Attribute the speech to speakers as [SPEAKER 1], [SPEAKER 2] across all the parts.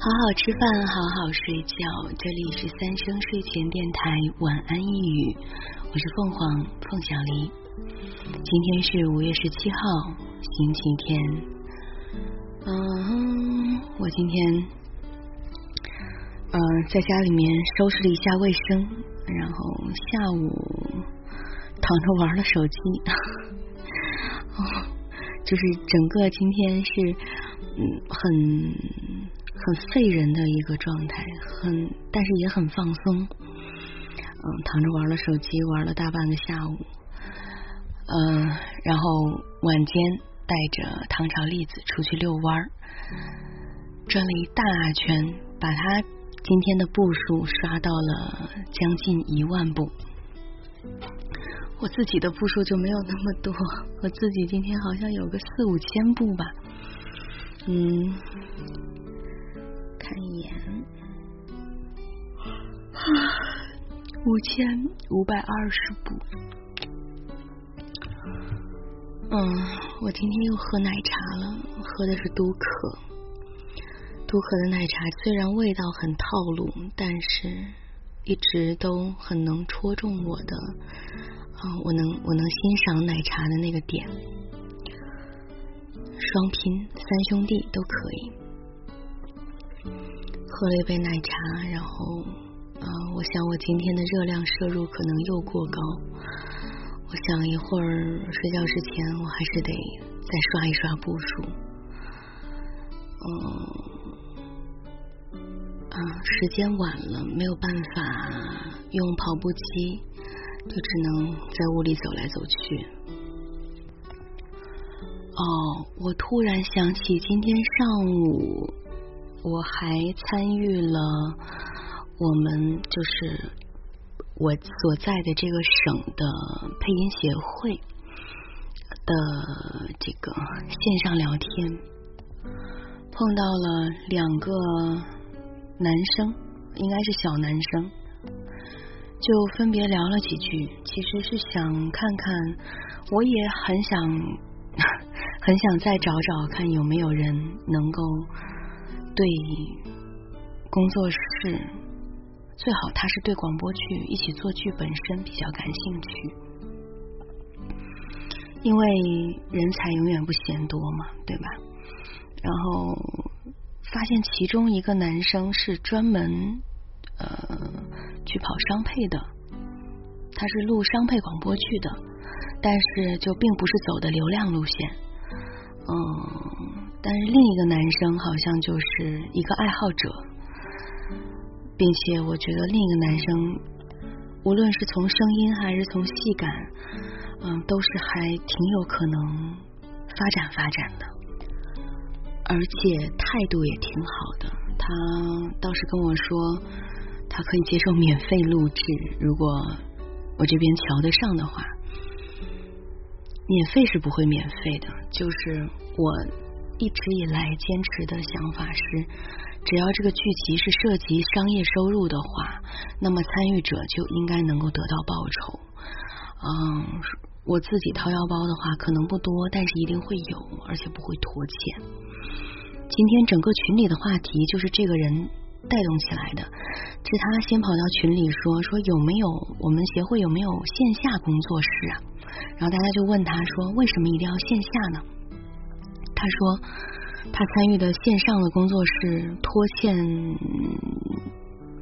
[SPEAKER 1] 好好吃饭，好好睡觉。这里是三生睡前电台，晚安一语。我是凤凰凤小黎。今天是五月十七号，星期天。嗯，我今天嗯在家里面收拾了一下卫生，然后下午躺着玩了手机。哦，就是整个今天是嗯很。很废人的一个状态，很但是也很放松，嗯，躺着玩了手机，玩了大半个下午，嗯，然后晚间带着唐朝栗子出去遛弯儿，转了一大圈，把他今天的步数刷到了将近一万步，我自己的步数就没有那么多，我自己今天好像有个四五千步吧，嗯。五千五百二十步。嗯，我今天又喝奶茶了，喝的是都可。都可的奶茶虽然味道很套路，但是一直都很能戳中我的，啊，我能我能欣赏奶茶的那个点。双拼三兄弟都可以。喝了一杯奶茶，然后，嗯，我想我今天的热量摄入可能又过高。我想一会儿睡觉之前，我还是得再刷一刷步数。嗯，啊，时间晚了，没有办法用跑步机，就只能在屋里走来走去。哦，我突然想起今天上午。我还参与了我们就是我所在的这个省的配音协会的这个线上聊天，碰到了两个男生，应该是小男生，就分别聊了几句。其实是想看看，我也很想 很想再找找看有没有人能够。对工作室最好，他是对广播剧一起做剧本身比较感兴趣，因为人才永远不嫌多嘛，对吧？然后发现其中一个男生是专门呃去跑商配的，他是录商配广播剧的，但是就并不是走的流量路线，嗯。但是另一个男生好像就是一个爱好者，并且我觉得另一个男生无论是从声音还是从戏感，嗯，都是还挺有可能发展发展的，而且态度也挺好的。他倒是跟我说，他可以接受免费录制，如果我这边瞧得上的话，免费是不会免费的，就是我。一直以来坚持的想法是，只要这个剧集是涉及商业收入的话，那么参与者就应该能够得到报酬。嗯，我自己掏腰包的话可能不多，但是一定会有，而且不会拖欠。今天整个群里的话题就是这个人带动起来的，是他先跑到群里说说有没有我们协会有没有线下工作室啊？然后大家就问他说为什么一定要线下呢？他说，他参与的线上的工作室拖欠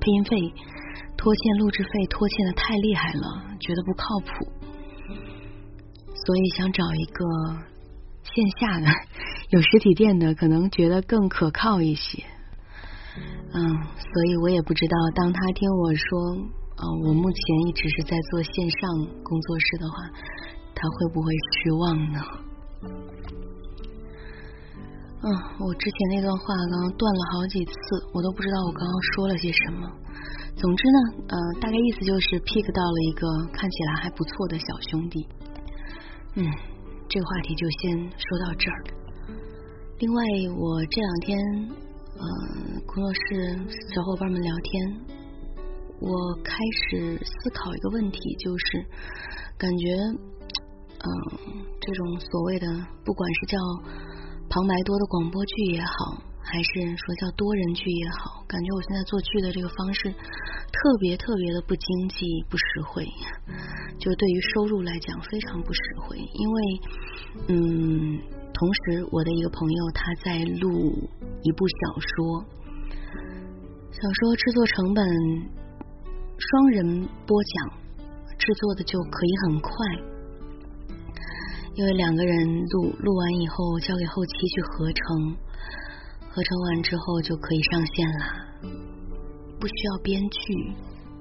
[SPEAKER 1] 配音费、拖欠录制费，拖欠的太厉害了，觉得不靠谱，所以想找一个线下的、有实体店的，可能觉得更可靠一些。嗯，所以我也不知道，当他听我说，啊，我目前一直是在做线上工作室的话，他会不会失望呢？嗯，我之前那段话刚刚断了好几次，我都不知道我刚刚说了些什么。总之呢，呃，大概意思就是 pick 到了一个看起来还不错的小兄弟。嗯，这个话题就先说到这儿。另外，我这两天，嗯，工作室小伙伴们聊天，我开始思考一个问题，就是感觉，嗯，这种所谓的，不管是叫。旁白多的广播剧也好，还是说叫多人剧也好，感觉我现在做剧的这个方式特别特别的不经济、不实惠，就对于收入来讲非常不实惠。因为，嗯，同时我的一个朋友他在录一部小说，小说制作成本双人播讲，制作的就可以很快。因为两个人录录完以后，交给后期去合成，合成完之后就可以上线啦。不需要编剧，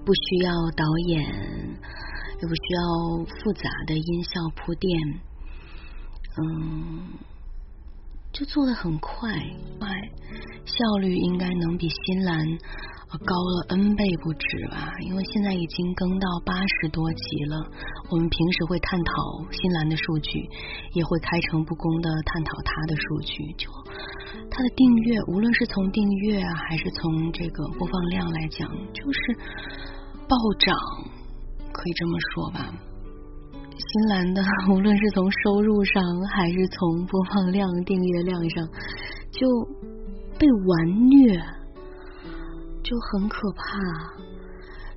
[SPEAKER 1] 不需要导演，也不需要复杂的音效铺垫，嗯，就做的很快，快，效率应该能比新兰。高了 N 倍不止吧，因为现在已经更到八十多集了。我们平时会探讨新兰的数据，也会开诚布公的探讨它的数据。就它的订阅，无论是从订阅啊，还是从这个播放量来讲，就是暴涨，可以这么说吧。新兰的，无论是从收入上，还是从播放量、订阅量上，就被完虐。就很可怕，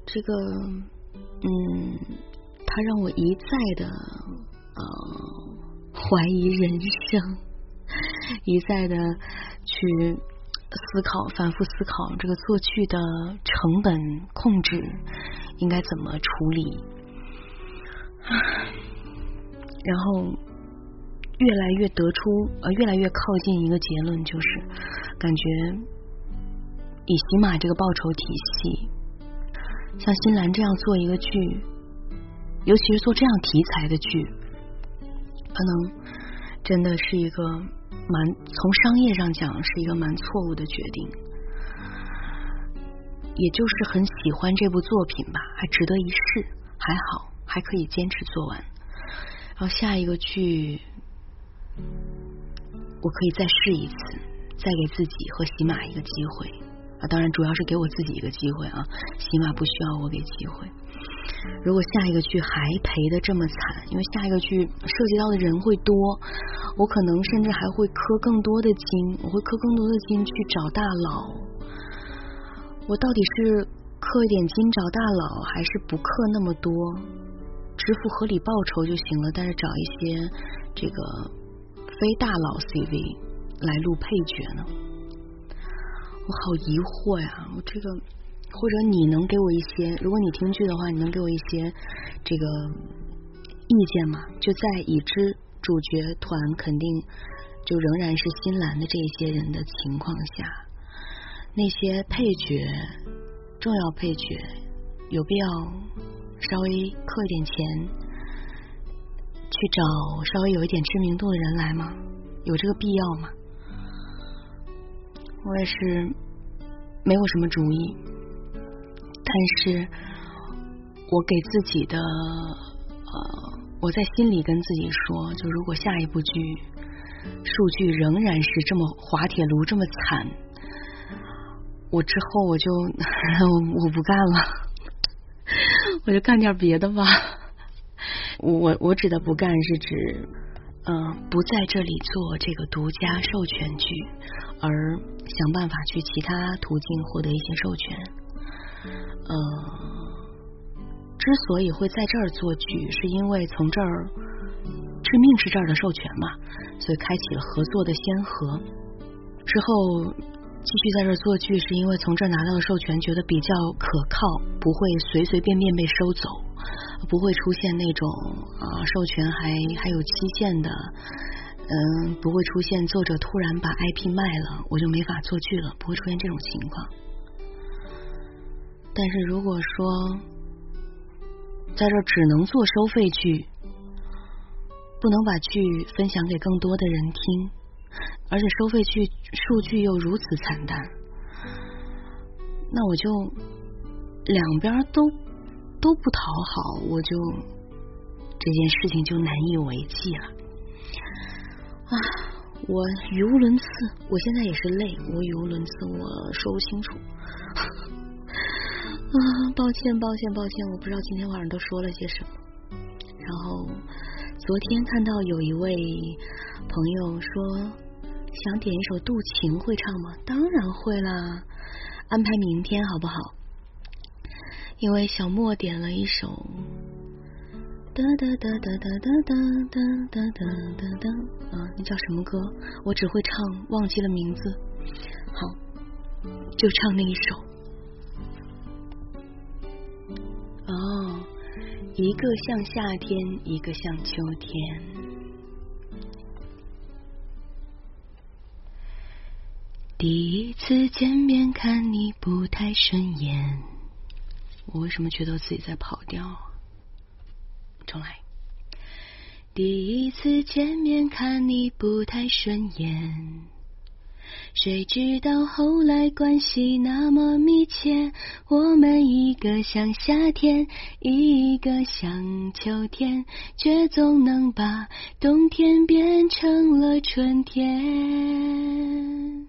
[SPEAKER 1] 这个，嗯，他让我一再的呃怀疑人生，一再的去思考，反复思考这个作剧的成本控制应该怎么处理，然后越来越得出呃越来越靠近一个结论，就是感觉。以喜马这个报酬体系，像新兰这样做一个剧，尤其是做这样题材的剧，可能真的是一个蛮从商业上讲是一个蛮错误的决定。也就是很喜欢这部作品吧，还值得一试，还好还可以坚持做完。然后下一个剧，我可以再试一次，再给自己和喜马一个机会。啊，当然主要是给我自己一个机会啊，起码不需要我给机会。如果下一个剧还赔的这么惨，因为下一个剧涉及到的人会多，我可能甚至还会磕更多的金，我会磕更多的金去找大佬。我到底是磕一点金找大佬，还是不磕那么多，支付合理报酬就行了？但是找一些这个非大佬 CV 来录配角呢？我好疑惑呀！我这个，或者你能给我一些？如果你听剧的话，你能给我一些这个意见吗？就在已知主角团肯定就仍然是新兰的这些人的情况下，那些配角、重要配角有必要稍微扣一点钱去找稍微有一点知名度的人来吗？有这个必要吗？我也是没有什么主意，但是我给自己的呃，我在心里跟自己说，就如果下一部剧数据仍然是这么滑铁卢这么惨，我之后我就我不干了，我就干点别的吧。我我指的不干是指。嗯，不在这里做这个独家授权剧，而想办法去其他途径获得一些授权。呃，之所以会在这儿做剧，是因为从这儿致命是这儿的授权嘛，所以开启了合作的先河。之后继续在这儿做剧，是因为从这儿拿到的授权觉得比较可靠，不会随随便便被收走。不会出现那种啊授权还还有期限的，嗯，不会出现作者突然把 IP 卖了，我就没法做剧了，不会出现这种情况。但是如果说在这只能做收费剧，不能把剧分享给更多的人听，而且收费剧数据又如此惨淡，那我就两边都。都不讨好，我就这件事情就难以为继了啊！我语无伦次，我现在也是累，我语无伦次，我说不清楚啊！抱歉，抱歉，抱歉，我不知道今天晚上都说了些什么。然后昨天看到有一位朋友说，想点一首《渡情》，会唱吗？当然会啦，安排明天好不好？因为小莫点了一首哒哒哒哒哒哒哒哒哒哒哒啊，那叫什么歌？我只会唱，忘记了名字。好，就唱那一首。哦，一个像夏天，一个像秋天。第一次见面看你不太顺眼，我为什么觉得自己在跑调？重来。第一次见面看你不太顺眼，谁知道后来关系那么密切，我们一个像夏天，一个像秋天，却总能把冬天变成了春天。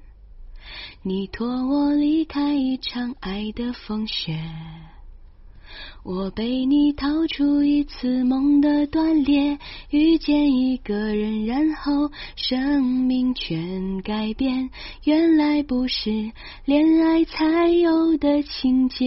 [SPEAKER 1] 你托我离开一场爱的风雪，我被你逃出一次梦的断裂，遇见一个人，然后生命全改变，原来不是恋爱才有的情节。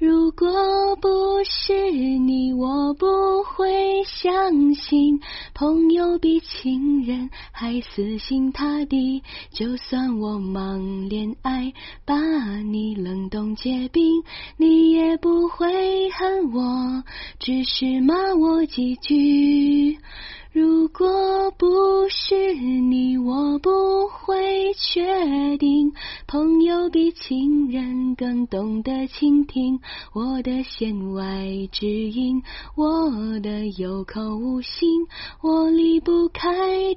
[SPEAKER 1] 如果不是你，我不会相信朋友比情人还死心塌地。就算我忙恋爱，把你冷冻结冰，你也不会恨我，只是骂我几句。如果不是你，我不会确定。朋友比情人更懂得倾听我的弦外之音，我的有口无心。我离不开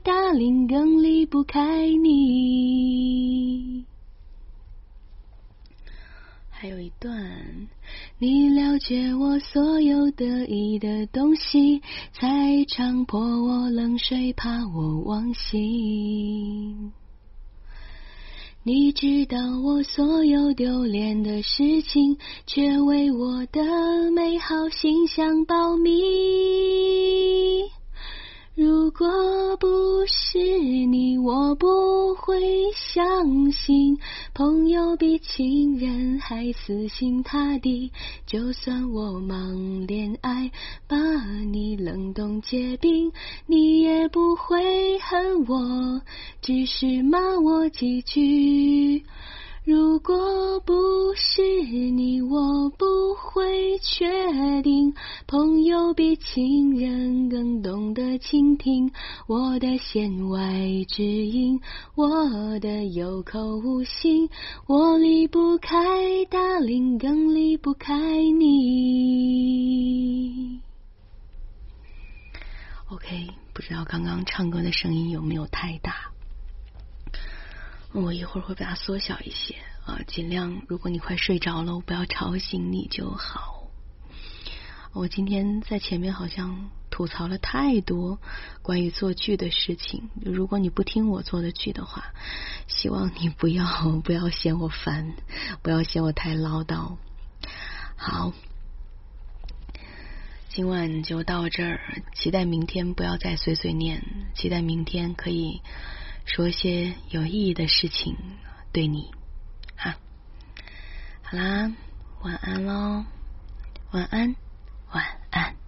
[SPEAKER 1] 大林，更离不开你。还有一段，你了解我所有得意的东西，才强迫我冷水，怕我忘形。你知道我所有丢脸的事情，却为我的美好形象保密。如果不是你，我不会相信朋友比情人还死心塌地。就算我忙恋爱，把你冷冻结冰，你也不会恨我，只是骂我几句。如果不是你，我不会确定。朋友比情人更懂得倾听我的弦外之音，我的有口无心。我离不开大林，更离不开你。OK，不知道刚刚唱歌的声音有没有太大？我一会儿会把它缩小一些啊，尽量如果你快睡着了，我不要吵醒你就好。我今天在前面好像吐槽了太多关于做剧的事情，如果你不听我做的剧的话，希望你不要 不要嫌我烦，不要嫌我太唠叨。好，今晚就到这儿，期待明天不要再碎碎念，期待明天可以。说些有意义的事情对你，哈，好啦，晚安喽，晚安，晚安。